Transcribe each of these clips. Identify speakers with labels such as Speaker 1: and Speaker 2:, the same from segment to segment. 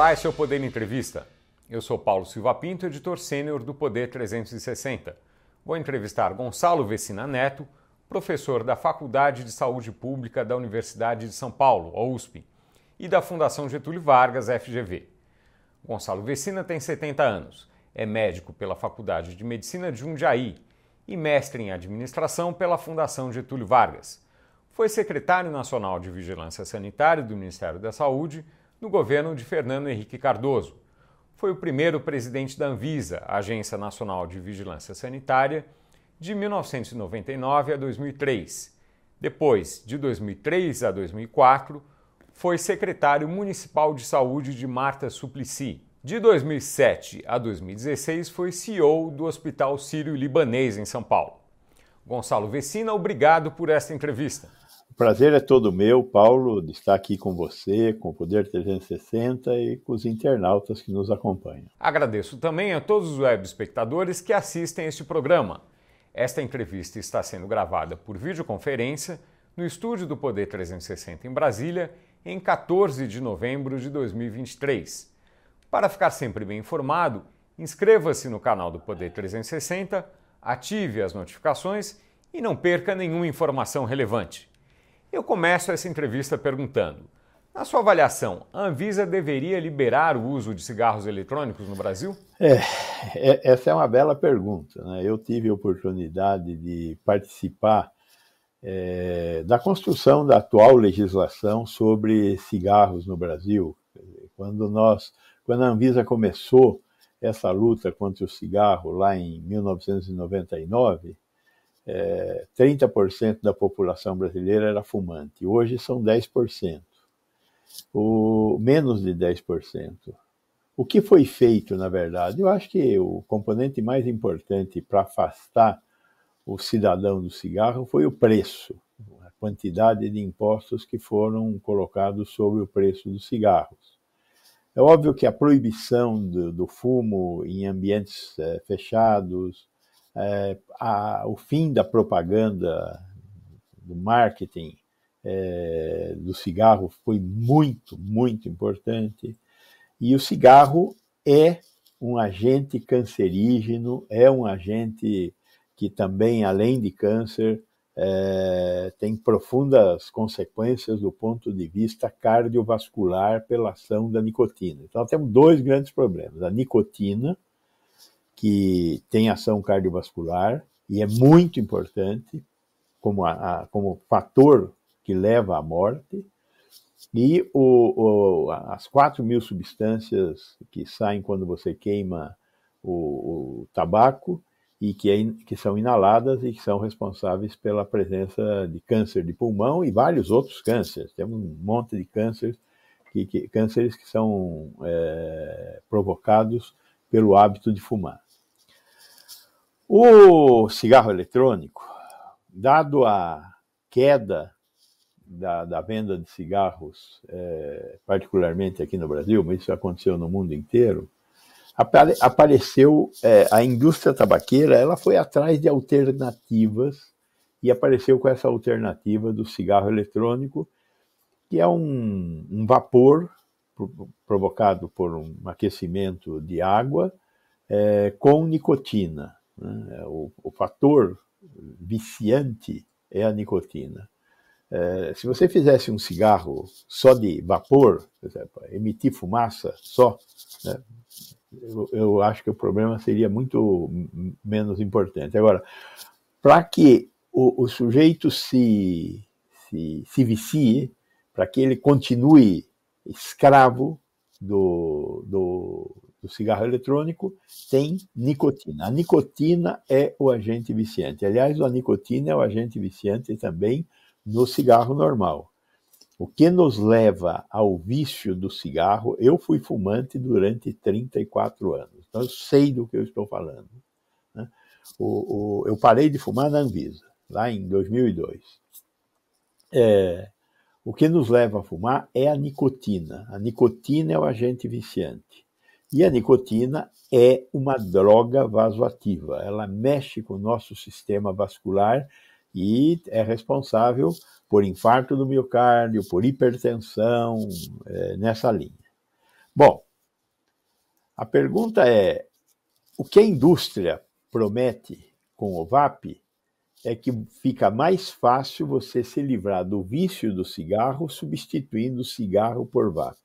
Speaker 1: Olá, esse é o Poder Entrevista. Eu sou Paulo Silva Pinto, editor sênior do Poder 360. Vou entrevistar Gonçalo Vecina Neto, professor da Faculdade de Saúde Pública da Universidade de São Paulo, a USP, e da Fundação Getúlio Vargas, FGV. Gonçalo Vecina tem 70 anos, é médico pela Faculdade de Medicina de Jundiaí e mestre em administração pela Fundação Getúlio Vargas. Foi secretário nacional de Vigilância Sanitária do Ministério da Saúde no governo de Fernando Henrique Cardoso. Foi o primeiro presidente da Anvisa, Agência Nacional de Vigilância Sanitária, de 1999 a 2003. Depois, de 2003 a 2004, foi secretário municipal de saúde de Marta Suplicy. De 2007 a 2016, foi CEO do Hospital Sírio-Libanês em São Paulo. Gonçalo Vecina, obrigado por esta entrevista.
Speaker 2: O prazer é todo meu, Paulo, de estar aqui com você, com o Poder 360 e com os internautas que nos acompanham.
Speaker 1: Agradeço também a todos os web espectadores que assistem este programa. Esta entrevista está sendo gravada por videoconferência no estúdio do Poder 360 em Brasília, em 14 de novembro de 2023. Para ficar sempre bem informado, inscreva-se no canal do Poder 360, ative as notificações e não perca nenhuma informação relevante. Eu começo essa entrevista perguntando: na sua avaliação, a Anvisa deveria liberar o uso de cigarros eletrônicos no Brasil?
Speaker 2: É, é essa é uma bela pergunta. Né? Eu tive a oportunidade de participar é, da construção da atual legislação sobre cigarros no Brasil. Quando nós quando a Anvisa começou essa luta contra o cigarro lá em 1999, é, 30% da população brasileira era fumante. Hoje são 10%. O, menos de 10%. O que foi feito, na verdade? Eu acho que o componente mais importante para afastar o cidadão do cigarro foi o preço, a quantidade de impostos que foram colocados sobre o preço dos cigarros. É óbvio que a proibição do, do fumo em ambientes é, fechados, é, a, o fim da propaganda, do marketing é, do cigarro foi muito, muito importante. E o cigarro é um agente cancerígeno, é um agente que também, além de câncer, é, tem profundas consequências do ponto de vista cardiovascular pela ação da nicotina. Então, temos dois grandes problemas: a nicotina, que tem ação cardiovascular e é muito importante como, a, a, como fator que leva à morte, e o, o, as 4 mil substâncias que saem quando você queima o, o tabaco e que, é, que são inaladas e que são responsáveis pela presença de câncer de pulmão e vários outros cânceres. Temos um monte de cânceres que, que cânceres que são é, provocados pelo hábito de fumar. O cigarro eletrônico, dado a queda da, da venda de cigarros, é, particularmente aqui no Brasil, mas isso aconteceu no mundo inteiro, apare, apareceu é, a indústria tabaqueira, ela foi atrás de alternativas e apareceu com essa alternativa do cigarro eletrônico, que é um, um vapor provocado por um aquecimento de água é, com nicotina. Né? O, o, fator viciante é a nicotina. É, se você fizesse um cigarro só de vapor, por exemplo, emitir fumaça só, né? eu, eu acho que o problema seria muito menos importante. Agora, para que o, o, sujeito se, se, se vicie, para que ele continue escravo do, do, do cigarro eletrônico, tem nicotina. A nicotina é o agente viciante. Aliás, a nicotina é o agente viciante também no cigarro normal. O que nos leva ao vício do cigarro? Eu fui fumante durante 34 anos, então eu sei do que eu estou falando. Né? O, o, eu parei de fumar na Anvisa, lá em 2002. É, o que nos leva a fumar é a nicotina. A nicotina é o agente viciante. E a nicotina é uma droga vasoativa. Ela mexe com o nosso sistema vascular e é responsável por infarto do miocárdio, por hipertensão, é, nessa linha. Bom, A pergunta é: o que a indústria promete com o VAP é que fica mais fácil você se livrar do vício do cigarro substituindo o cigarro por VAP.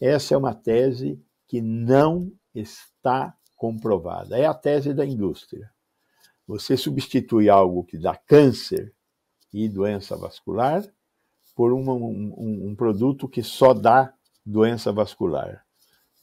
Speaker 2: Essa é uma tese que não está comprovada. É a tese da indústria. Você substitui algo que dá câncer e doença vascular por um, um, um produto que só dá doença vascular.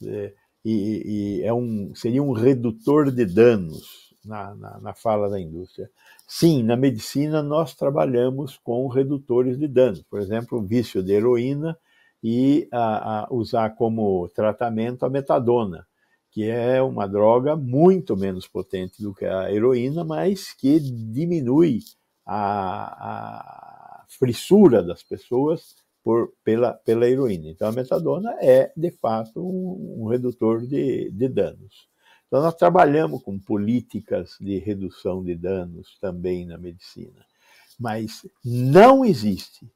Speaker 2: É, e, e, é um, seria um redutor de danos na, na, na, fala da indústria. Sim, na medicina nós trabalhamos com redutores de danos, por exemplo, o vício de heroína e a, a usar como tratamento a metadona, que é uma droga muito menos potente do que a heroína, mas que diminui a, a frissura das pessoas por, pela, pela heroína. Então, a metadona é, de fato, um, um redutor de, de danos. Então, nós trabalhamos com políticas de redução de danos também na medicina, mas não existe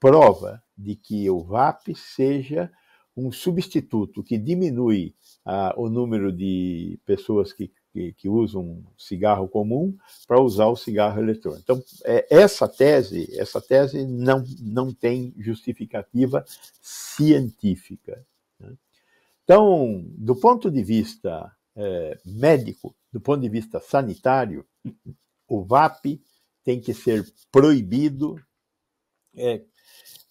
Speaker 2: prova de que o VAP seja um substituto que diminui ah, o número de pessoas que, que, que usam cigarro comum para usar o cigarro eletrônico. Então, é, essa tese, essa tese não, não tem justificativa científica. Né? Então, do ponto de vista é, médico, do ponto de vista sanitário, o VAP tem que ser proibido é,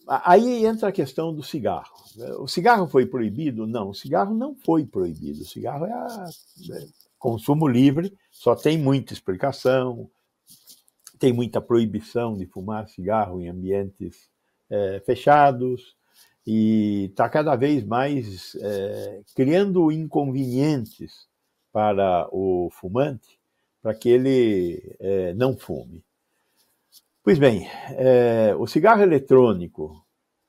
Speaker 2: Aí entra a questão do cigarro. O cigarro foi proibido? Não, o cigarro não foi proibido. O cigarro é, a, é consumo livre, só tem muita explicação, tem muita proibição de fumar cigarro em ambientes é, fechados e está cada vez mais é, criando inconvenientes para o fumante para que ele é, não fume. Pois bem, é, o cigarro eletrônico,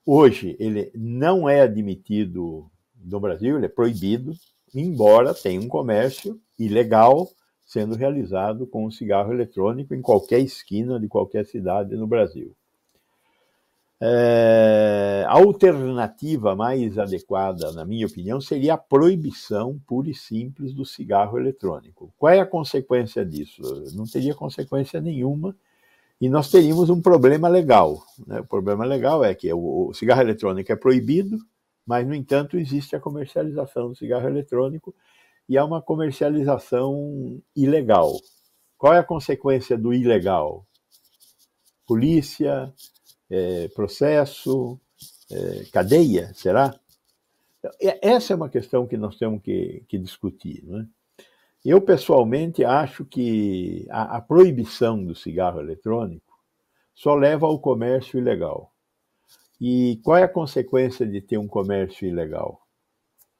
Speaker 2: hoje, ele não é admitido no Brasil, ele é proibido, embora tenha um comércio ilegal sendo realizado com o cigarro eletrônico em qualquer esquina de qualquer cidade no Brasil. É, a alternativa mais adequada, na minha opinião, seria a proibição pura e simples do cigarro eletrônico. Qual é a consequência disso? Não teria consequência nenhuma e nós teríamos um problema legal. Né? O problema legal é que o, cigarro eletrônico é proibido, mas, no entanto, existe a comercialização do cigarro eletrônico e é uma comercialização ilegal. Qual é a consequência do ilegal? Polícia, é, processo, é, cadeia, será? Essa é uma questão que nós temos que, que discutir. Não é? Eu, pessoalmente, acho que a, a proibição do cigarro eletrônico só leva ao comércio ilegal. E qual é a consequência de ter um comércio ilegal?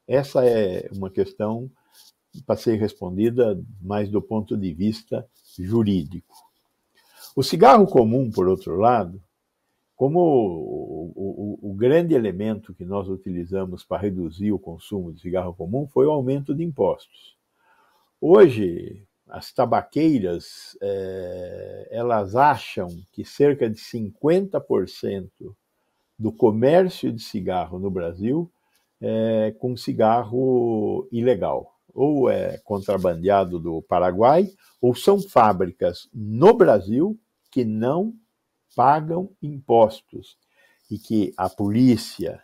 Speaker 2: Essa é uma questão para ser respondida mais do ponto de vista jurídico. O cigarro comum, por outro lado, como o, o, o, grande elemento que nós utilizamos para reduzir o consumo de cigarro comum foi o aumento de impostos. Hoje, as tabaqueiras, é, elas acham que cerca de 50% do comércio de cigarro no Brasil é com cigarro ilegal. Ou é contrabandeado do Paraguai, ou são fábricas no Brasil que não pagam impostos e que a polícia,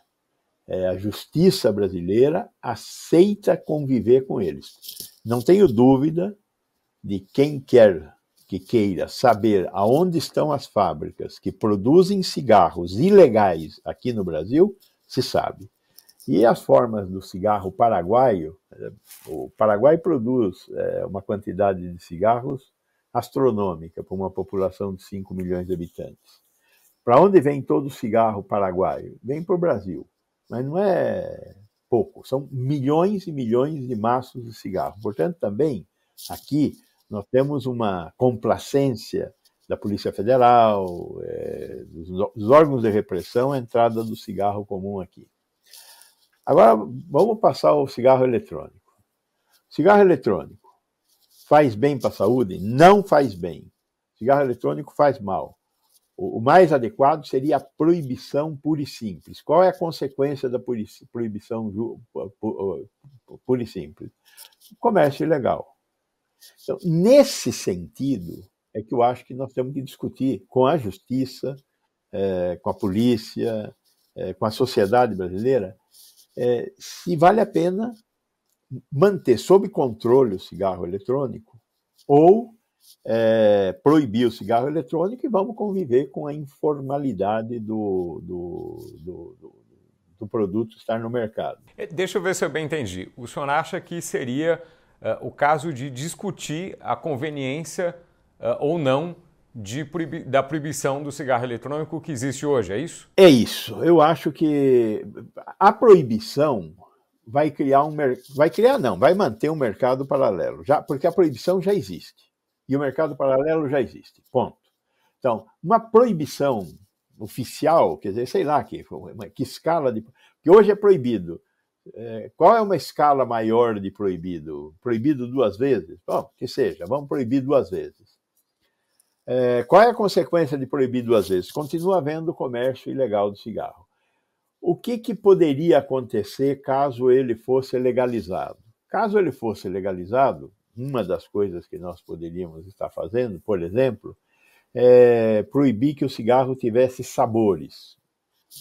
Speaker 2: é, a justiça brasileira aceita conviver com eles. Não tenho dúvida de quem quer que queira saber aonde estão as fábricas que produzem cigarros ilegais aqui no Brasil, se sabe. E as formas do cigarro paraguaio, o Paraguai produz é, uma quantidade de cigarros astronômica para uma população de 5 milhões de habitantes. Para onde vem todo o cigarro paraguaio? Vem para o Brasil mas não é pouco, são milhões e milhões de maços de cigarro. Portanto, também aqui nós temos uma complacência da Polícia Federal, é, dos, dos, órgãos de repressão, a entrada do cigarro comum aqui. Agora, vamos passar ao cigarro eletrônico. Cigarro eletrônico faz bem para a saúde? Não faz bem. Cigarro eletrônico faz mal. O mais adequado seria a proibição pura e simples. Qual é a consequência da proibição pura e simples? Comércio ilegal. Então, nesse sentido, é que eu acho que nós temos que discutir com a justiça, é, com a polícia, é, com a sociedade brasileira, é, se vale a pena manter sob controle o cigarro eletrônico ou é, proibir o cigarro eletrônico e vamos conviver com a informalidade do, do, do, do, produto estar no mercado.
Speaker 1: É, deixa eu ver se eu bem entendi. O senhor acha que seria uh, o caso de discutir a conveniência uh, ou não de da proibição do cigarro eletrônico que existe hoje, é isso?
Speaker 2: É isso. Eu acho que a proibição vai criar um vai criar não, vai manter um mercado paralelo, já porque a proibição já existe e o mercado paralelo já existe. Ponto. Então, uma proibição oficial, quer dizer, sei lá que, que escala de. que hoje é proibido. É, qual é uma escala maior de proibido? Proibido duas vezes? Bom, que seja, vamos proibir duas vezes. É, qual é a consequência de proibir duas vezes? Continua havendo comércio ilegal de cigarro. O que, que poderia acontecer caso ele fosse legalizado? Caso ele fosse legalizado, uma das coisas que nós poderíamos estar fazendo, por exemplo, é proibir que o cigarro tivesse sabores.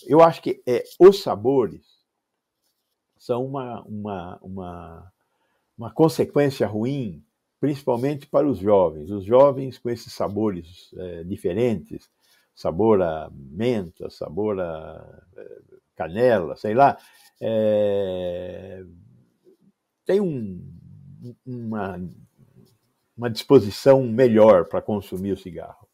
Speaker 2: Eu acho que é, os sabores são uma, uma, uma, uma consequência ruim, principalmente para os jovens. Os jovens com esses sabores é, diferentes, sabor a menta, sabor a é, canela, sei lá, é, tem um, uma, uma disposição melhor para consumir o cigarro.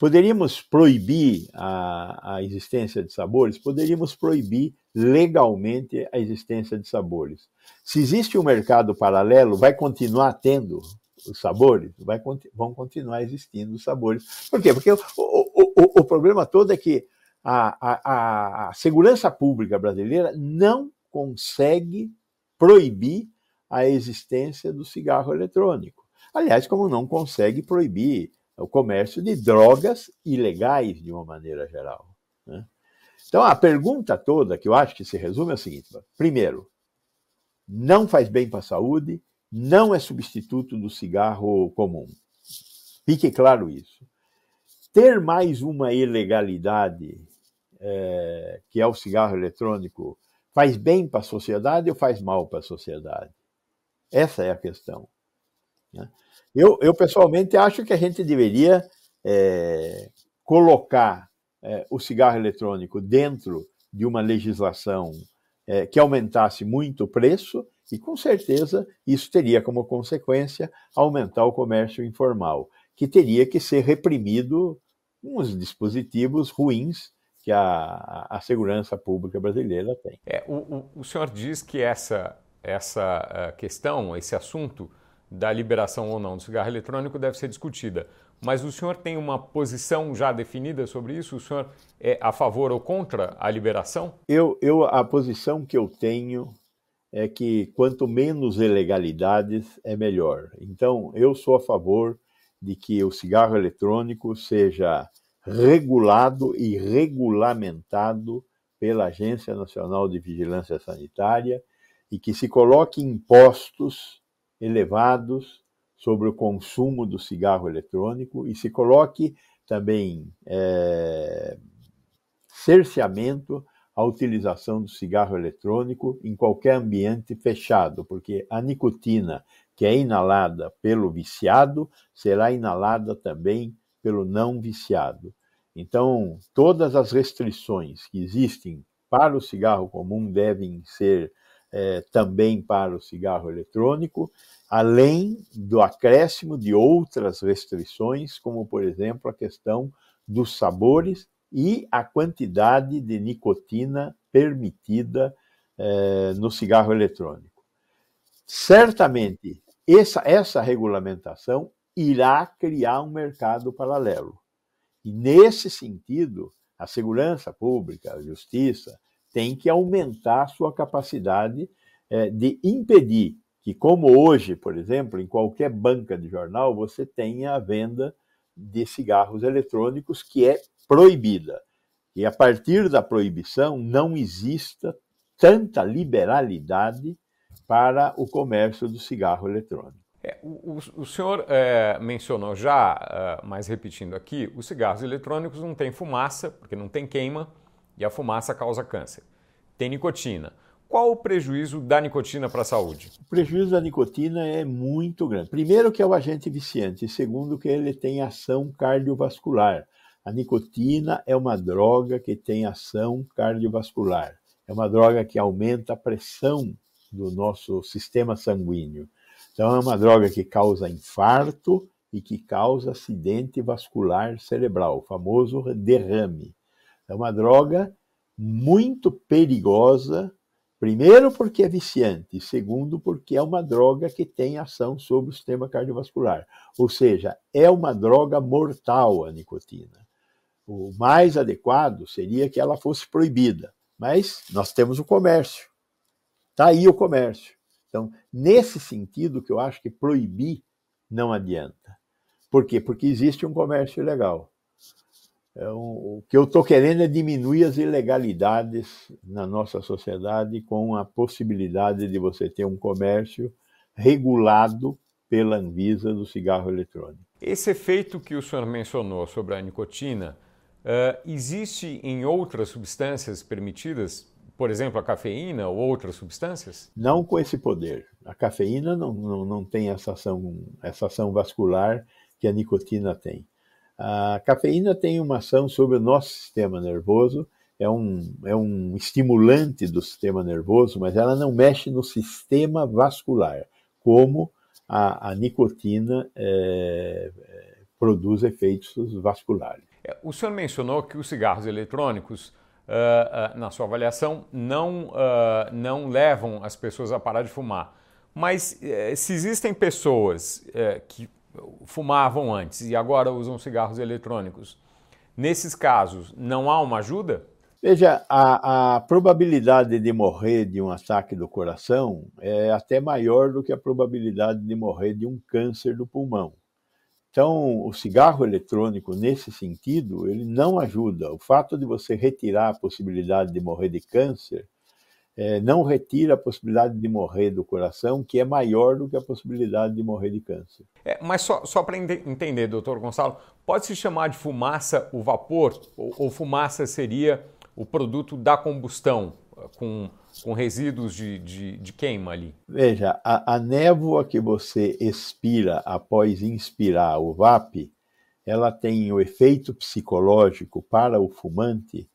Speaker 2: Poderíamos proibir a, a existência de sabores? Poderíamos proibir legalmente a existência de sabores. Se existe um mercado paralelo, vai continuar tendo os sabores? Vai, vão continuar existindo os sabores. Por quê? Porque o, o, o, o problema todo é que a, a, a segurança pública brasileira não consegue proibir a existência do cigarro eletrônico. Aliás, como não consegue proibir o comércio de drogas ilegais de uma maneira geral. Né? Então, a pergunta toda que eu acho que se resume é a seguinte: primeiro, não faz bem para a saúde, não é substituto do cigarro comum. Fique claro isso. Ter mais uma ilegalidade, é, que é o cigarro eletrônico, faz bem para a sociedade ou faz mal para a sociedade? Essa é a questão. Né? Eu, eu, pessoalmente, acho que a gente deveria é, colocar é, o cigarro eletrônico dentro de uma legislação é, que aumentasse muito o preço, e com certeza isso teria como consequência aumentar o comércio informal, que teria que ser reprimido com os dispositivos ruins que a, a segurança pública brasileira tem.
Speaker 1: É, o, o, o senhor diz que essa essa eh, questão, esse assunto da liberação ou não do cigarro eletrônico deve ser discutida. Mas o senhor tem uma posição já definida sobre isso? O senhor é a favor ou contra a liberação?
Speaker 2: Eu, eu a posição que eu tenho é que quanto menos ilegalidades é melhor. Então, eu sou a favor de que o cigarro eletrônico seja regulado e regulamentado pela Agência Nacional de Vigilância Sanitária e que se coloque impostos elevados sobre o consumo do cigarro eletrônico e se coloque também é, cerceamento à utilização do cigarro eletrônico em qualquer ambiente fechado, porque a nicotina que é inalada pelo viciado será inalada também pelo não viciado. Então, todas as restrições que existem para o cigarro comum devem ser é, também para o cigarro eletrônico, além do acréscimo de outras restrições, como, por exemplo, a questão dos sabores e a quantidade de nicotina permitida é, no cigarro eletrônico. Certamente, essa, essa regulamentação irá criar um mercado paralelo. E, nesse sentido, a segurança pública, a justiça, tem que aumentar sua capacidade é, de impedir que, como hoje, por exemplo, em qualquer banca de jornal, você tenha a venda de cigarros eletrônicos, que é proibida. E a partir da proibição não exista tanta liberalidade para o comércio do cigarro eletrônico.
Speaker 1: É, o, o, senhor é, mencionou já, é, mas repetindo aqui, os cigarros eletrônicos não têm fumaça, porque não tem queima, e a fumaça causa câncer. Tem nicotina. Qual o prejuízo da nicotina para a saúde?
Speaker 2: O prejuízo da nicotina é muito grande. Primeiro que é o agente viciante, segundo que ele tem ação cardiovascular. A nicotina é uma droga que tem ação cardiovascular. É uma droga que aumenta a pressão do nosso sistema sanguíneo. Então, é uma droga que causa infarto e que causa acidente vascular cerebral, o famoso derrame. É uma droga muito perigosa, primeiro porque é viciante, segundo porque é uma droga que tem ação sobre o sistema cardiovascular. Ou seja, é uma droga mortal a nicotina. O mais adequado seria que ela fosse proibida, mas nós temos o comércio. Está aí o comércio. Então, nesse sentido que eu acho que proibir não adianta. Por quê? Porque existe um comércio ilegal. Então, o que eu estou querendo é diminuir as ilegalidades na nossa sociedade com a possibilidade de você ter um comércio regulado pela Anvisa do cigarro eletrônico.
Speaker 1: Esse efeito que o senhor mencionou sobre a nicotina uh, existe em outras substâncias permitidas por exemplo, a cafeína ou outras substâncias?
Speaker 2: Não com esse poder. A cafeína não, não, não tem essa ação, essa ação vascular que a nicotina tem. A cafeína tem uma ação sobre o nosso sistema nervoso, é um, é um estimulante do sistema nervoso, mas ela não mexe no sistema vascular, como a, a nicotina é, é, produz efeitos vasculares.
Speaker 1: É, o senhor mencionou que os cigarros eletrônicos uh, uh, na sua avaliação, não, uh, não levam as pessoas a parar de fumar. Mas eh, se existem pessoas eh, que fumavam antes e agora usam cigarros eletrônicos, nesses casos, não há uma ajuda?
Speaker 2: Veja, a, a, probabilidade de morrer de um ataque do coração é até maior do que a probabilidade de morrer de um câncer do pulmão. Então, o cigarro eletrônico, nesse sentido, ele não ajuda. O fato de você retirar a possibilidade de morrer de câncer é, não retira a possibilidade de morrer do coração, que é maior do que a possibilidade de morrer de câncer.
Speaker 1: É, mas só, só para entender, doutor Gonçalo, pode-se chamar de fumaça o vapor? Ou, ou fumaça seria o produto da combustão, com com resíduos de, de, de queima ali?
Speaker 2: Veja, a, a, névoa que você expira após inspirar o VAP, ela tem o efeito psicológico para o fumante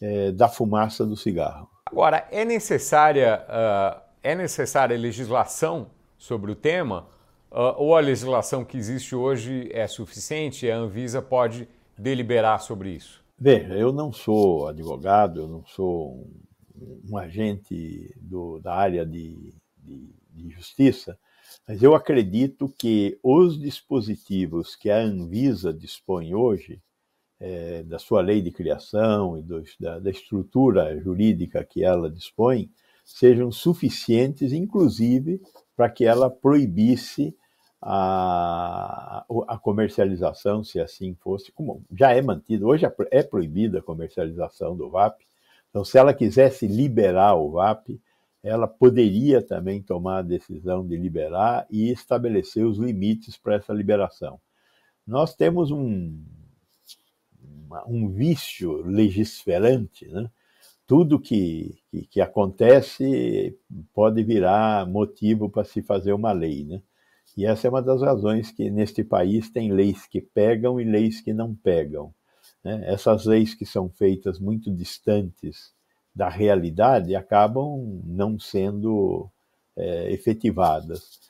Speaker 2: é, da fumaça do cigarro.
Speaker 1: Agora, é necessária, uh, é necessária legislação sobre o tema? Uh, ou a legislação que existe hoje é suficiente a Anvisa pode deliberar sobre isso?
Speaker 2: Veja, eu não sou advogado, eu não sou um um agente do, da área de, de, de justiça, mas eu acredito que os dispositivos que a Anvisa dispõe hoje, é, da sua lei de criação e da, da, estrutura jurídica que ela dispõe, sejam suficientes, inclusive, para que ela proibisse a, a comercialização, se assim fosse, como já é mantido, hoje é, é proibida a comercialização do VAP, então, se ela quisesse liberar o VAP, ela poderia também tomar a decisão de liberar e estabelecer os limites para essa liberação. Nós temos um, um vício legisferante, né? tudo que, que, que, acontece pode virar motivo para se fazer uma lei. Né? E essa é uma das razões que neste país tem leis que pegam e leis que não pegam. Né? Essas leis que são feitas muito distantes da realidade acabam não sendo é, efetivadas.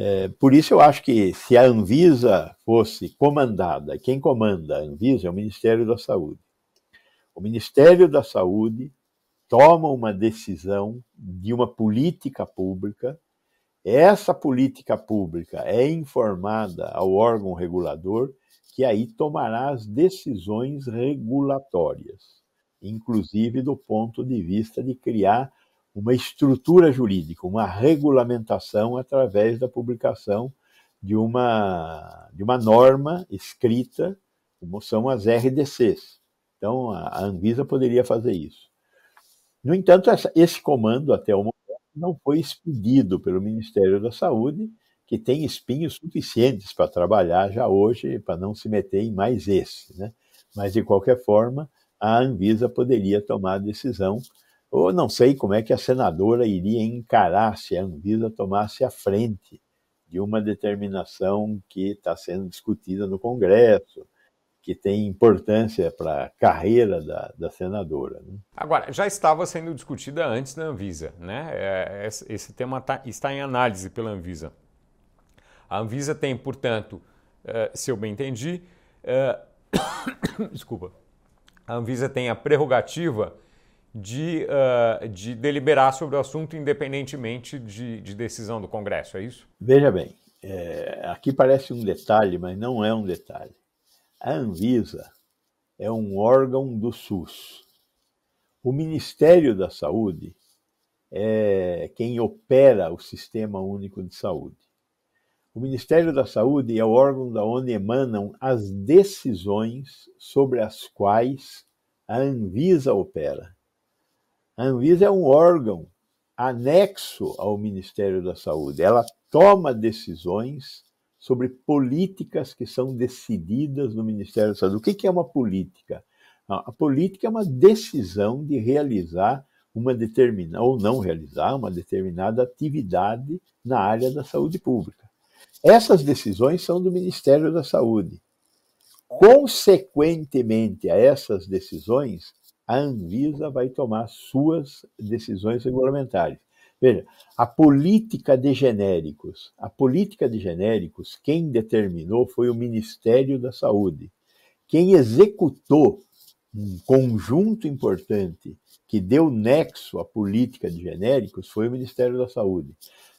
Speaker 2: É, por isso eu acho que se a Anvisa fosse comandada, quem comanda a Anvisa é o Ministério da Saúde. O Ministério da Saúde toma uma decisão de uma política pública, essa política pública é informada ao órgão regulador que aí tomará as decisões regulatórias, inclusive do ponto de vista de criar uma estrutura jurídica, uma regulamentação através da publicação de uma, de uma norma escrita, como são as RDCs. Então, a Anvisa poderia fazer isso. No entanto, essa, esse comando, até o momento, não foi expedido pelo Ministério da Saúde, que tem espinhos suficientes para trabalhar já hoje, para não se meter em mais esse. Né? Mas, de qualquer forma, a Anvisa poderia tomar a decisão, ou não sei como é que a senadora iria encarar se a Anvisa tomasse a frente de uma determinação que está sendo discutida no Congresso, que tem importância para a carreira da, da senadora. Né?
Speaker 1: Agora, já estava sendo discutida antes da Anvisa, né? É, esse tema tá, está em análise pela Anvisa. A Anvisa tem, portanto, uh, se eu bem entendi, uh, desculpa, a Anvisa tem a prerrogativa de, uh, de deliberar sobre o assunto independentemente de, de decisão do Congresso, é isso?
Speaker 2: Veja bem, é, aqui parece um detalhe, mas não é um detalhe. A Anvisa é um órgão do SUS. O Ministério da Saúde é quem opera o Sistema Único de Saúde. O Ministério da Saúde é o órgão da onde emanam as decisões sobre as quais a Anvisa opera. A Anvisa é um órgão anexo ao Ministério da Saúde. Ela toma decisões sobre políticas que são decididas no Ministério da Saúde. O que é uma política? A política é uma decisão de realizar uma determinada, ou não realizar uma determinada atividade na área da saúde pública. Essas decisões são do Ministério da Saúde. Consequentemente a essas decisões, a Anvisa vai tomar suas decisões regulamentares. Veja, a política de genéricos. A política de genéricos, quem determinou foi o Ministério da Saúde. Quem executou um conjunto importante que deu nexo à política de genéricos foi o Ministério da Saúde.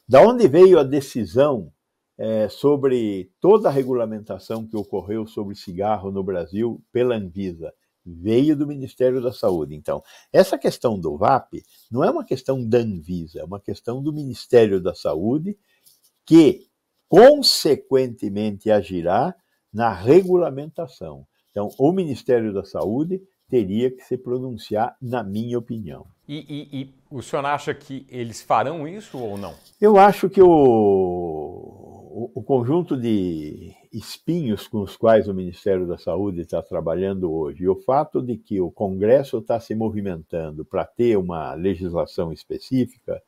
Speaker 2: Da onde veio a decisão é, sobre toda a regulamentação que ocorreu sobre cigarro no Brasil pela Anvisa? Veio do Ministério da Saúde. Então, essa questão do VAP não é uma questão da Anvisa, é uma questão do Ministério da Saúde que, consequentemente, agirá na regulamentação. Então, o Ministério da Saúde teria que se pronunciar, na minha opinião.
Speaker 1: E, e, e o senhor acha que eles farão isso ou não?
Speaker 2: Eu acho que o o, o conjunto de espinhos com os quais o Ministério da Saúde está trabalhando hoje, e o fato de que o Congresso está se movimentando para ter uma legislação específica,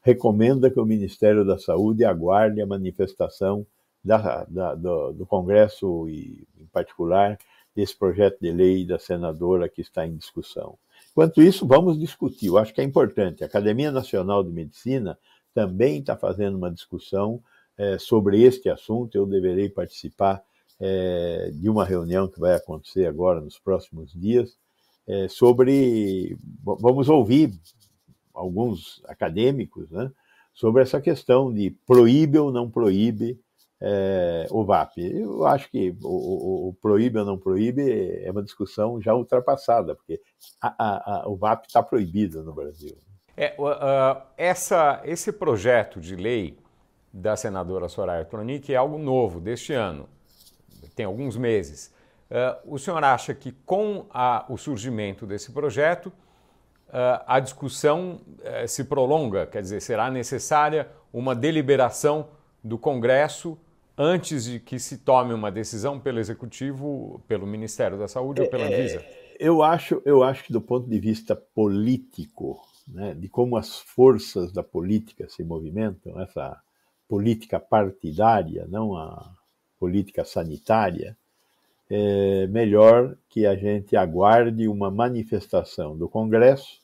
Speaker 2: recomenda que o Ministério da Saúde aguarde a manifestação da, da, do, do, Congresso e, em particular, desse projeto de lei da senadora que está em discussão. Enquanto isso, vamos discutir. Eu acho que é importante. A Academia Nacional de Medicina também está fazendo uma discussão é, sobre este assunto. Eu deverei participar é, de uma reunião que vai acontecer agora nos próximos dias é, sobre. Vamos ouvir alguns acadêmicos né, sobre essa questão de proíbe ou não proíbe é, o VAP. Eu acho que o, o, o, proíbe ou não proíbe é uma discussão já ultrapassada, porque a, a, a, o VAP está proibido no Brasil.
Speaker 1: É, uh, essa, esse projeto de lei da senadora Soraya Tronic é algo novo deste ano, tem alguns meses. Uh, o senhor acha que com a, o surgimento desse projeto, uh, a discussão uh, se prolonga? Quer dizer, será necessária uma deliberação do Congresso antes de que se tome uma decisão pelo Executivo, pelo Ministério da Saúde ou pela é, Anvisa?
Speaker 2: eu acho, eu acho que do ponto de vista político, né, de como as forças da política se movimentam, essa política partidária, não a política sanitária, é melhor que a gente aguarde uma manifestação do Congresso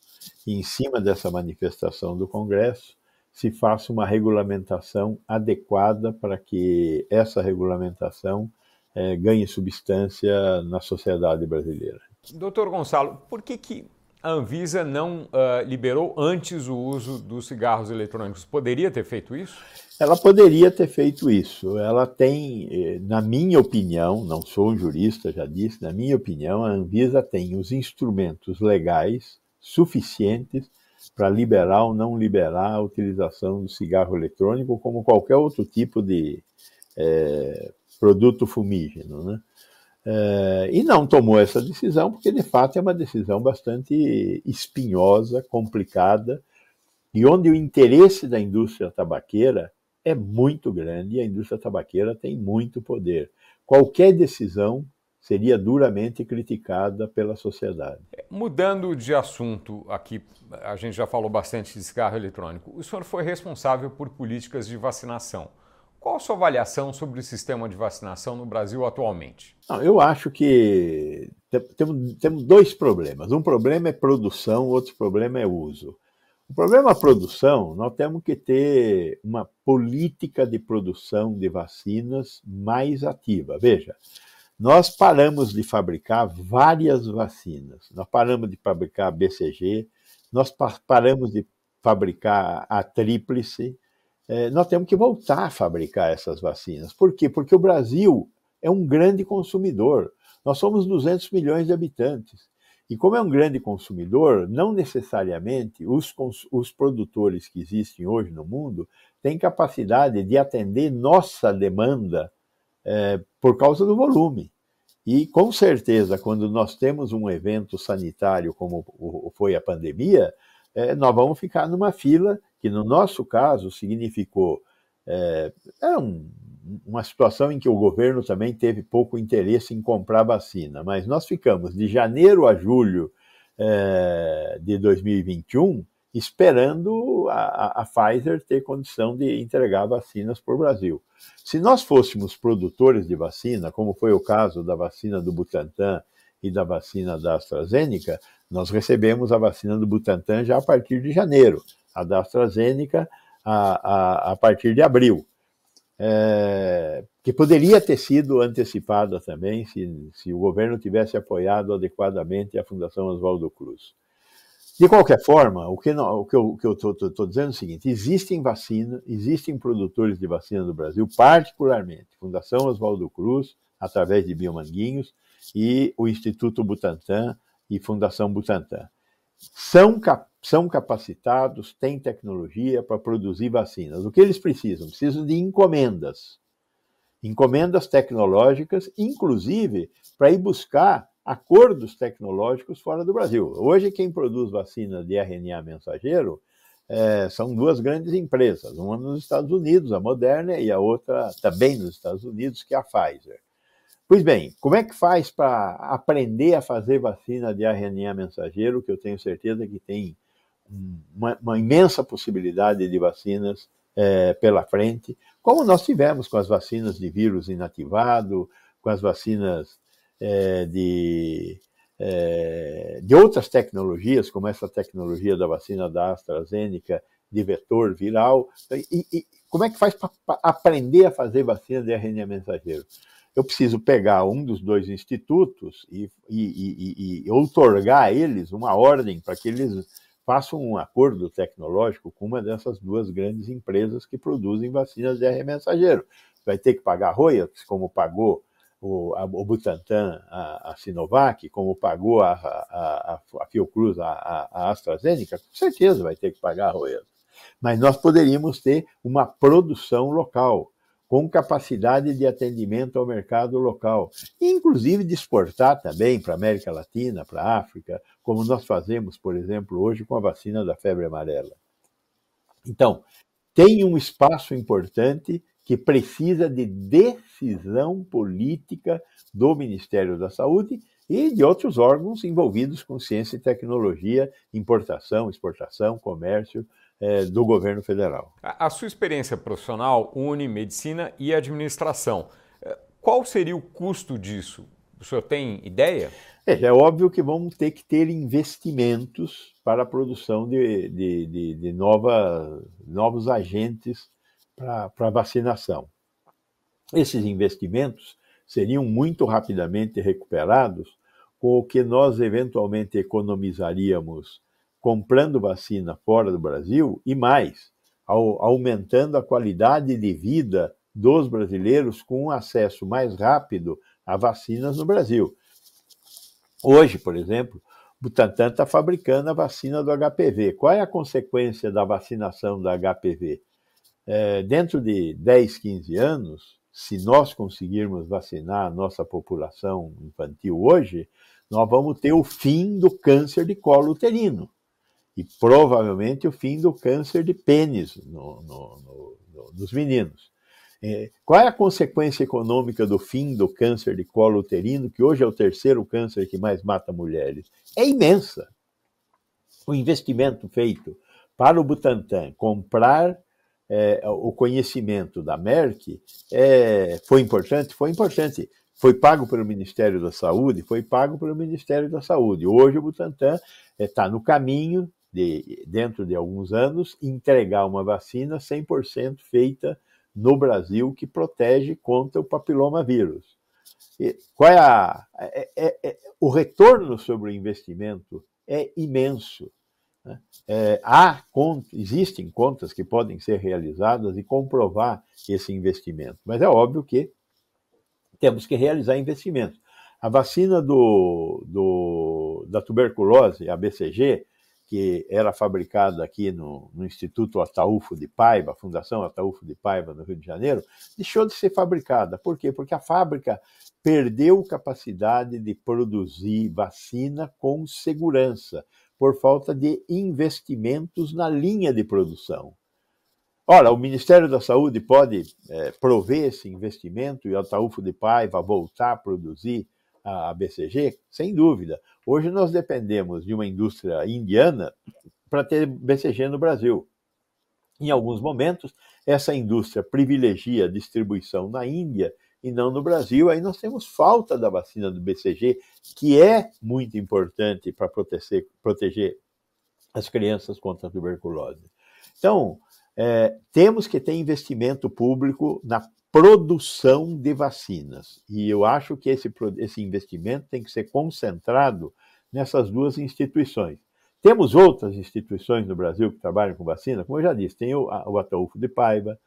Speaker 2: e, em cima dessa manifestação do Congresso, se faça uma regulamentação adequada para que essa regulamentação é, ganhe substância na sociedade brasileira.
Speaker 1: Doutor Gonçalo, por que, que a Anvisa não uh, liberou antes o uso dos cigarros eletrônicos? Poderia ter feito isso?
Speaker 2: Ela poderia ter feito isso. Ela tem, eh, na minha opinião, não sou um jurista, já disse, na minha opinião, a Anvisa tem os instrumentos legais suficientes para liberar ou não liberar a utilização do cigarro eletrônico, como qualquer outro tipo de é, produto fumígeno. Né? É, e não tomou essa decisão, porque de fato é uma decisão bastante espinhosa, complicada, e onde o interesse da indústria tabaqueira é muito grande e a indústria tabaqueira tem muito poder. Qualquer decisão seria duramente criticada pela sociedade.
Speaker 1: Mudando de assunto aqui, a gente já falou bastante de cigarro eletrônico. O senhor foi responsável por políticas de vacinação. Qual a sua avaliação sobre o sistema de vacinação no Brasil atualmente?
Speaker 2: Não, eu acho que temos, temos dois problemas. Um problema é produção, outro problema é uso. O problema é produção, nós temos que ter uma política de produção de vacinas mais ativa. Veja, nós paramos de fabricar várias vacinas. Nós paramos de fabricar a BCG, nós paramos de fabricar a tríplice. É, nós temos que voltar a fabricar essas vacinas. Por quê? Porque o Brasil é um grande consumidor. Nós somos 200 milhões de habitantes. E como é um grande consumidor, não necessariamente os, os produtores que existem hoje no mundo têm capacidade de atender nossa demanda é, por causa do volume. E com certeza, quando nós temos um evento sanitário como foi a pandemia, é, nós vamos ficar numa fila que, no nosso caso, significou. É, era um, uma situação em que o governo também teve pouco interesse em comprar vacina, mas nós ficamos de janeiro a julho é, de 2021 esperando a, a, Pfizer ter condição de entregar vacinas para o Brasil. Se nós fôssemos produtores de vacina, como foi o caso da vacina do Butantan e da vacina da AstraZeneca, nós recebemos a vacina do Butantan já a partir de janeiro, a da AstraZeneca a, a, a partir de abril. É, que poderia ter sido antecipada também se, se o governo tivesse apoiado adequadamente a Fundação Oswaldo Cruz. De qualquer forma, o que, não, o que eu estou dizendo é o seguinte: existem vacinas, existem produtores de vacina no Brasil, particularmente Fundação Oswaldo Cruz, através de Biomanguinhos, e o Instituto Butantan e Fundação Butantan. São, são capacitados, têm tecnologia para produzir vacinas. O que eles precisam? Precisam de encomendas. Encomendas tecnológicas, inclusive para ir buscar acordos tecnológicos fora do Brasil. Hoje, quem produz vacina de RNA mensageiro é, são duas grandes empresas, uma nos Estados Unidos, a Moderna, e a outra também nos Estados Unidos, que é a Pfizer. Pois bem, como é que faz para aprender a fazer vacina de RNA mensageiro, que eu tenho certeza que tem uma, uma imensa possibilidade de vacinas é, pela frente, como nós tivemos com as vacinas de vírus inativado, com as vacinas é, de, é, de outras tecnologias, como essa tecnologia da vacina da AstraZeneca, de vetor viral. E, e como é que faz para aprender a fazer vacina de RNA mensageiro? Eu preciso pegar um dos dois institutos e, e, e outorgar a eles uma ordem para que eles façam um acordo tecnológico com uma dessas duas grandes empresas que produzem vacinas de RNA mensageiro. Vai ter que pagar royalties, como pagou o, a, o Butantan, a, a, Sinovac, como pagou a, a, a Fiocruz, a, a, AstraZeneca, com certeza vai ter que pagar royalties. Mas nós poderíamos ter uma produção local, com capacidade de atendimento ao mercado local, inclusive de exportar também para a América Latina, para a África, como nós fazemos, por exemplo, hoje com a vacina da febre amarela. Então, tem um espaço importante que precisa de decisão política do Ministério da Saúde e de outros órgãos envolvidos com ciência e tecnologia, importação, exportação, comércio é, do governo federal.
Speaker 1: A, a sua experiência profissional une medicina e administração. É, qual seria o custo disso? O senhor tem ideia?
Speaker 2: É, é óbvio que vamos ter que ter investimentos para a produção de, de, de, de nova, novos agentes para vacinação. Esses investimentos seriam muito rapidamente recuperados com o que nós eventualmente economizaríamos comprando vacina fora do Brasil e mais, ao, aumentando a qualidade de vida dos brasileiros com um acesso mais rápido a vacinas no Brasil. Hoje, por exemplo, Butantan está fabricando a vacina do HPV. Qual é a consequência da vacinação da HPV? é, dentro de 10, 15 anos, se nós conseguirmos vacinar a nossa população infantil hoje, nós vamos ter o fim do câncer de colo uterino e provavelmente o fim do câncer de pênis no, no, no, nos meninos. É, qual é a consequência econômica do fim do câncer de colo uterino, que hoje é o terceiro câncer que mais mata mulheres? É imensa. O investimento feito para o Butantan comprar é, o conhecimento da Merck é, foi importante? Foi importante. Foi pago pelo Ministério da Saúde? Foi pago pelo Ministério da Saúde. Hoje o Butantan está é, no caminho de, dentro de alguns anos, entregar uma vacina 100% feita no Brasil que protege contra o papiloma vírus. E qual é, a, é, é, é, o retorno sobre o investimento é imenso. Né? É, há existem contas que podem ser realizadas e comprovar esse investimento, mas é óbvio que temos que realizar investimentos. A vacina do, do, da tuberculose, a BCG, que era fabricada aqui no, no, Instituto Ataúfo de Paiva, Fundação Ataúfo de Paiva, no Rio de Janeiro, deixou de ser fabricada. Por quê? Porque a fábrica perdeu capacidade de produzir vacina com segurança, por falta de investimentos na linha de produção. Ora, o Ministério da Saúde pode é, prover esse investimento e o Ataúfo de Paiva voltar a produzir a BCG? Sem dúvida. Hoje nós dependemos de uma indústria indiana para ter BCG no Brasil. Em alguns momentos, essa indústria privilegia a distribuição na Índia e não no Brasil. Aí nós temos falta da vacina do BCG, que é muito importante para proteger, proteger as crianças contra a tuberculose. Então, é, temos que ter investimento público na produção de vacinas. E eu acho que esse, esse investimento tem que ser concentrado nessas duas instituições. Temos outras instituições no Brasil que trabalham com vacina, como eu já disse, tem o, o Ataúfo de Paiva,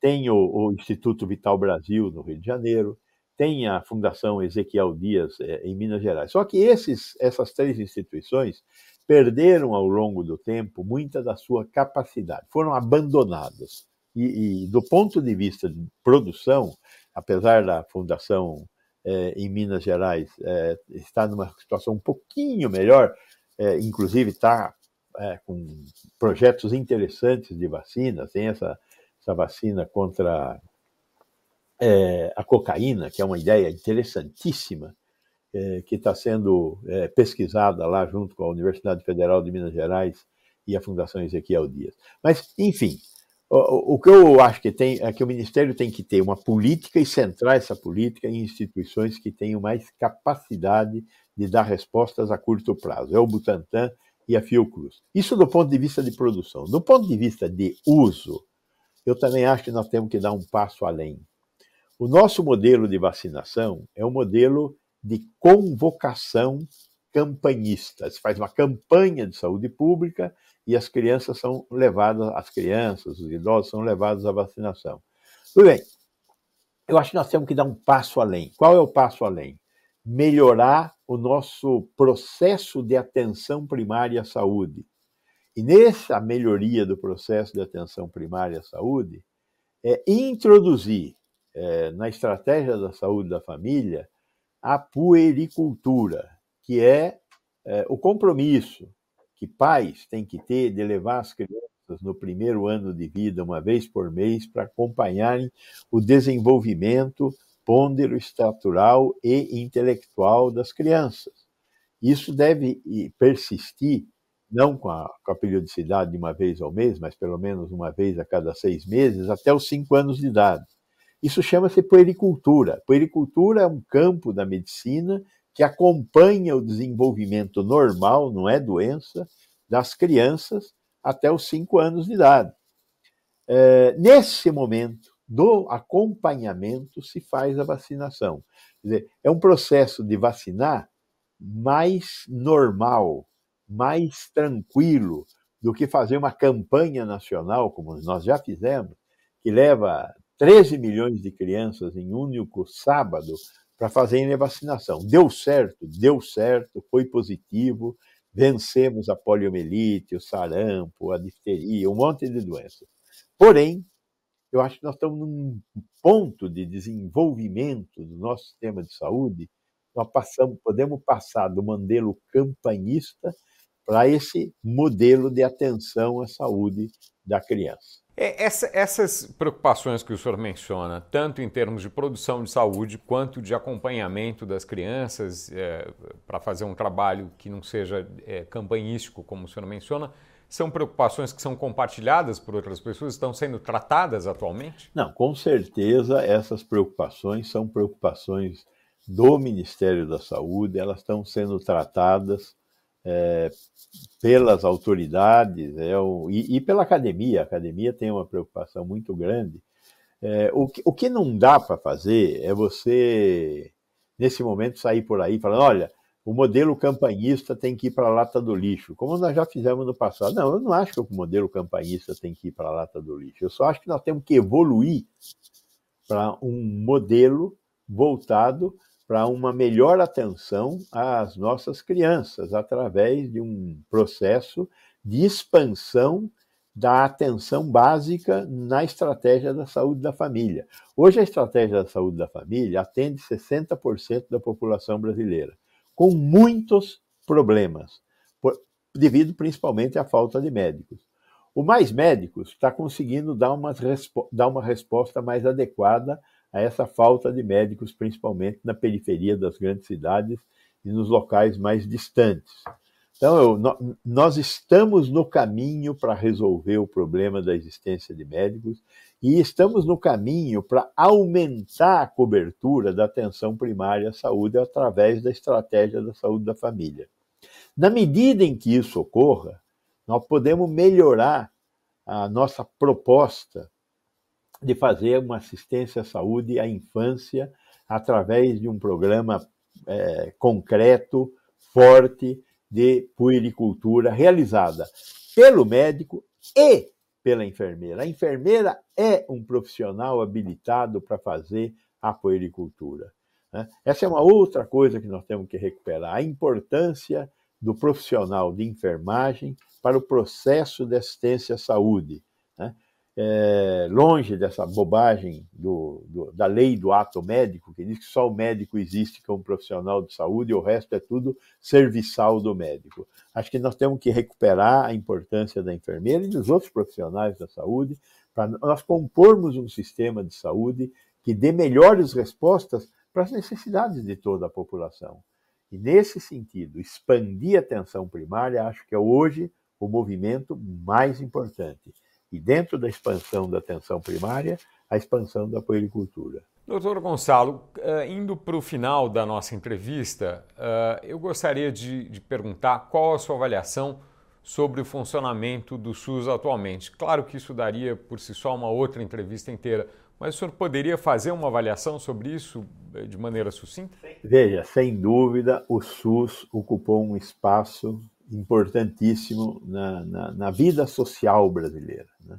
Speaker 2: tem o, o, Instituto Vital Brasil, no Rio de Janeiro, tem a Fundação Ezequiel Dias, é, em Minas Gerais. Só que esses, essas três instituições perderam ao longo do tempo muita da sua capacidade, foram abandonadas. E, e, do ponto de vista de produção, apesar da fundação é, em Minas Gerais é, estar numa situação um pouquinho melhor, é, inclusive está com projetos interessantes de vacinas, tem essa, essa vacina contra a cocaína, que é uma ideia interessantíssima, que está sendo pesquisada lá junto com a Universidade Federal de Minas Gerais e a Fundação Ezequiel Dias. Mas, enfim, o, que eu acho que tem é que o Ministério tem que ter uma política e centrar essa política em instituições que tenham mais capacidade de dar respostas a curto prazo. É o Butantan e a Fiocruz. Isso do ponto de vista de produção. Do ponto de vista de uso, eu também acho que nós temos que dar um passo além. O nosso modelo de vacinação é um modelo de convocação campanhista. Se faz uma campanha de saúde pública e as crianças são levadas, as crianças, os idosos são levados à vacinação. Tudo bem. Eu acho que nós temos que dar um passo além. Qual é o passo além? Melhorar o nosso processo de atenção primária à saúde. E nessa melhoria do processo de atenção primária à saúde, é introduzir é, na estratégia da saúde da família a puericultura, que é, é o compromisso que pais têm que ter de levar as crianças no primeiro ano de vida, uma vez por mês, para acompanharem o desenvolvimento pôndero estatural e intelectual das crianças. Isso deve persistir, não com a, com a periodicidade de uma vez ao mês, mas pelo menos uma vez a cada seis meses, até os cinco anos de idade. Isso chama-se puericultura. Puericultura é um campo da medicina que acompanha o desenvolvimento normal, não é doença, das crianças até os cinco anos de idade. É, nesse momento do acompanhamento se faz a vacinação. Dizer, é um processo de vacinar mais normal, mais tranquilo do que fazer uma campanha nacional, como nós já fizemos, que leva 13 milhões de crianças em único sábado para fazerem a vacinação. Deu certo, deu certo, foi positivo, vencemos a poliomielite, o sarampo, a difteria, um monte de doenças. Porém, eu acho que nós estamos num ponto de desenvolvimento do nosso sistema de saúde. Nós passamos, podemos passar do modelo campanhista para esse modelo de atenção à saúde da criança.
Speaker 1: É, essa, essas preocupações que o senhor menciona, tanto em termos de produção de saúde quanto de acompanhamento das crianças, é, para fazer um trabalho que não seja é, campanhístico, como o senhor menciona, são preocupações que são compartilhadas por outras pessoas, estão sendo tratadas atualmente?
Speaker 2: Não, com certeza essas preocupações são preocupações do Ministério da Saúde, elas estão sendo tratadas é, pelas autoridades é, o, e, e, pela academia. A academia tem uma preocupação muito grande. É, o, que, o que não dá para fazer é você, nesse momento, sair por aí falando: olha, o modelo campanhista tem que ir para a lata do lixo, como nós já fizemos no passado. Não, eu não acho que o modelo campanhista tem que ir para a lata do lixo. Eu só acho que nós temos que evoluir para um modelo voltado para uma melhor atenção às nossas crianças, através de um processo de expansão da atenção básica na estratégia da saúde da família. Hoje, a estratégia da saúde da família atende 60% da população brasileira, com muitos problemas, por, devido principalmente à falta de médicos. O Mais Médicos está conseguindo dar dar uma resposta mais adequada a essa falta de médicos, principalmente na periferia das grandes cidades e nos locais mais distantes. Então, eu, nós estamos no caminho para resolver o problema da existência de médicos e estamos no caminho para aumentar a cobertura da atenção primária à saúde através da estratégia da saúde da família. Na medida em que isso ocorra, nós podemos melhorar a nossa proposta de fazer uma assistência à saúde à infância através de um programa é, concreto, forte, de puericultura realizada pelo médico e pela enfermeira. A enfermeira é um profissional habilitado para fazer a puericultura. Né? Essa é uma outra coisa que nós temos que recuperar: a importância do profissional de enfermagem para o processo de assistência à saúde. Né? É, longe dessa bobagem do, do, da lei do ato médico, que diz que só o médico existe como profissional de saúde e o resto é tudo serviçal do médico. Acho que nós temos que recuperar a importância da enfermeira e dos outros profissionais da saúde para nós compormos um sistema de saúde que dê melhores respostas para as necessidades de toda a população. E nesse sentido, expandir a atenção primária, acho que é hoje o movimento mais importante e dentro da expansão da atenção primária, a expansão da puericultura.
Speaker 1: Doutor Gonçalo, eh, indo para o final da nossa entrevista, eh, eu gostaria de, de, perguntar qual a sua avaliação sobre o funcionamento do SUS atualmente. Claro que isso daria por si só uma outra entrevista inteira, mas o senhor poderia fazer uma avaliação sobre isso eh, de maneira sucinta?
Speaker 2: Veja, sem dúvida, o SUS ocupou um espaço importantíssimo na, na, na vida social brasileira. Né?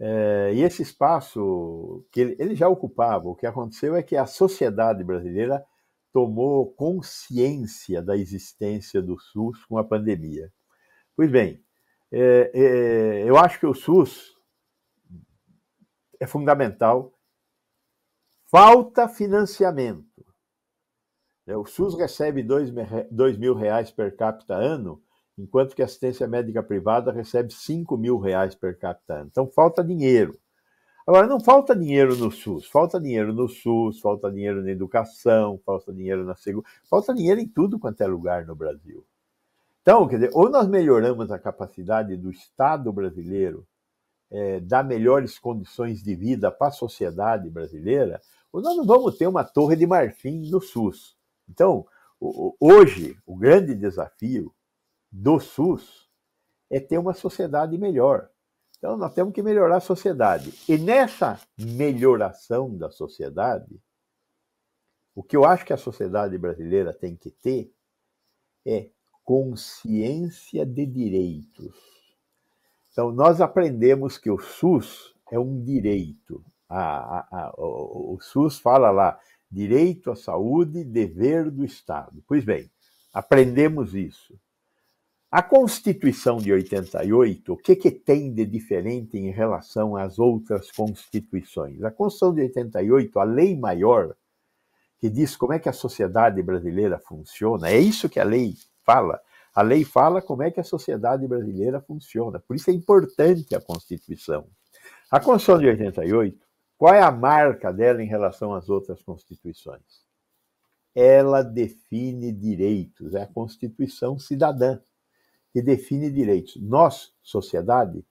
Speaker 2: É, e esse espaço que ele, ele já ocupava, o que aconteceu é que a sociedade brasileira tomou consciência da existência do SUS com a pandemia. Pois bem, é, é, eu acho que o SUS é fundamental. Falta financiamento. É, o SUS recebe 2 mil reais per capita ano, enquanto que a assistência médica privada recebe 5 mil reais per capita ano. Então falta dinheiro. Agora, não falta dinheiro no SUS, falta dinheiro no SUS, falta dinheiro na educação, falta dinheiro na segurança, falta dinheiro em tudo quanto é lugar no Brasil. Então, quer dizer, ou nós melhoramos a capacidade do Estado brasileiro é, dar melhores condições de vida para a sociedade brasileira, ou nós não vamos ter uma torre de marfim no SUS. Então, hoje, o grande desafio do SUS é ter uma sociedade melhor. Então, nós temos que melhorar a sociedade. E nessa melhoração da sociedade, o que eu acho que a sociedade brasileira tem que ter é consciência de direitos. Então, nós aprendemos que o SUS é um direito. A, a, a, o, o SUS fala lá, direito à saúde, dever do Estado. Pois bem, aprendemos isso. A Constituição de 88, o que, que tem de diferente em relação às outras constituições? A Constituição de 88, a lei maior, que diz como é que a sociedade brasileira funciona, é isso que a lei fala. A lei fala como é que a sociedade brasileira funciona. Por isso é importante a Constituição. A Constituição de 88, qual é a marca dela em relação às outras constituições? Ela define direitos, é a Constituição cidadã que define direitos. Nós, sociedade,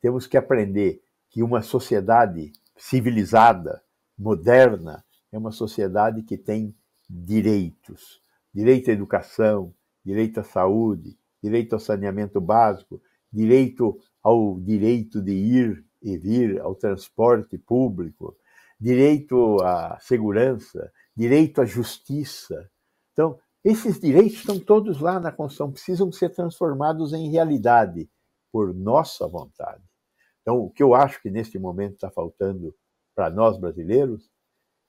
Speaker 2: temos que aprender que uma sociedade civilizada, moderna, é uma sociedade que tem direitos. Direito à educação, direito à saúde, direito ao saneamento básico, direito ao direito de ir e vir, ao transporte público, direito à segurança, direito à justiça. Então, esses direitos estão todos lá na Constituição, precisam ser transformados em realidade por nossa vontade. Então, o que eu acho que neste momento está faltando para nós brasileiros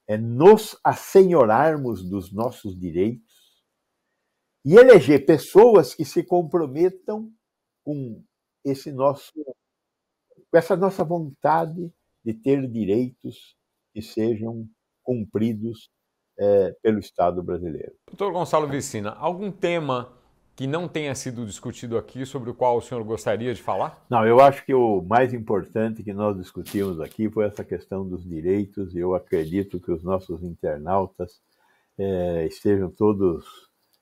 Speaker 2: é nos assenhorarmos dos nossos direitos e eleger pessoas que se comprometam com esse nosso com essa nossa vontade de ter direitos que sejam cumpridos é, pelo Estado brasileiro.
Speaker 1: Doutor Gonçalo Vicina, algum tema que não tenha sido discutido aqui sobre o qual o senhor gostaria de falar?
Speaker 2: Não, eu acho que o mais importante que nós discutimos aqui foi essa questão dos direitos, e eu acredito que os nossos internautas é, estejam todos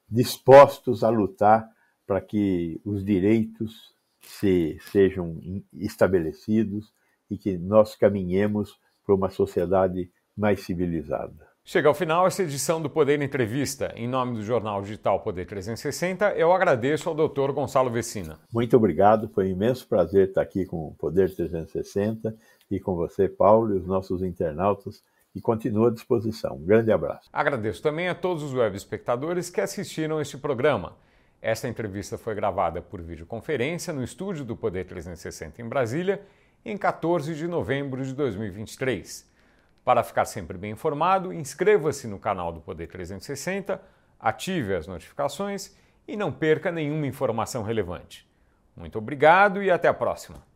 Speaker 2: dispostos a lutar para que os direitos se, sejam estabelecidos e que nós caminhemos para uma sociedade mais civilizada.
Speaker 1: Chega ao final essa edição do Poder Entrevista. Em nome do jornal digital Poder 360, eu agradeço ao Dr. Gonçalo Vecina.
Speaker 2: Muito obrigado, foi um imenso prazer estar aqui com o Poder 360 e com você, Paulo, e os nossos internautas e continuo à disposição. Um grande abraço.
Speaker 1: Agradeço também a todos os web espectadores que assistiram este programa. Esta entrevista foi gravada por videoconferência no estúdio do Poder 360 em Brasília em 14 de novembro de 2023. Para ficar sempre bem informado, inscreva-se no canal do Poder 360, ative as notificações e não perca nenhuma informação relevante. Muito obrigado e até a próxima!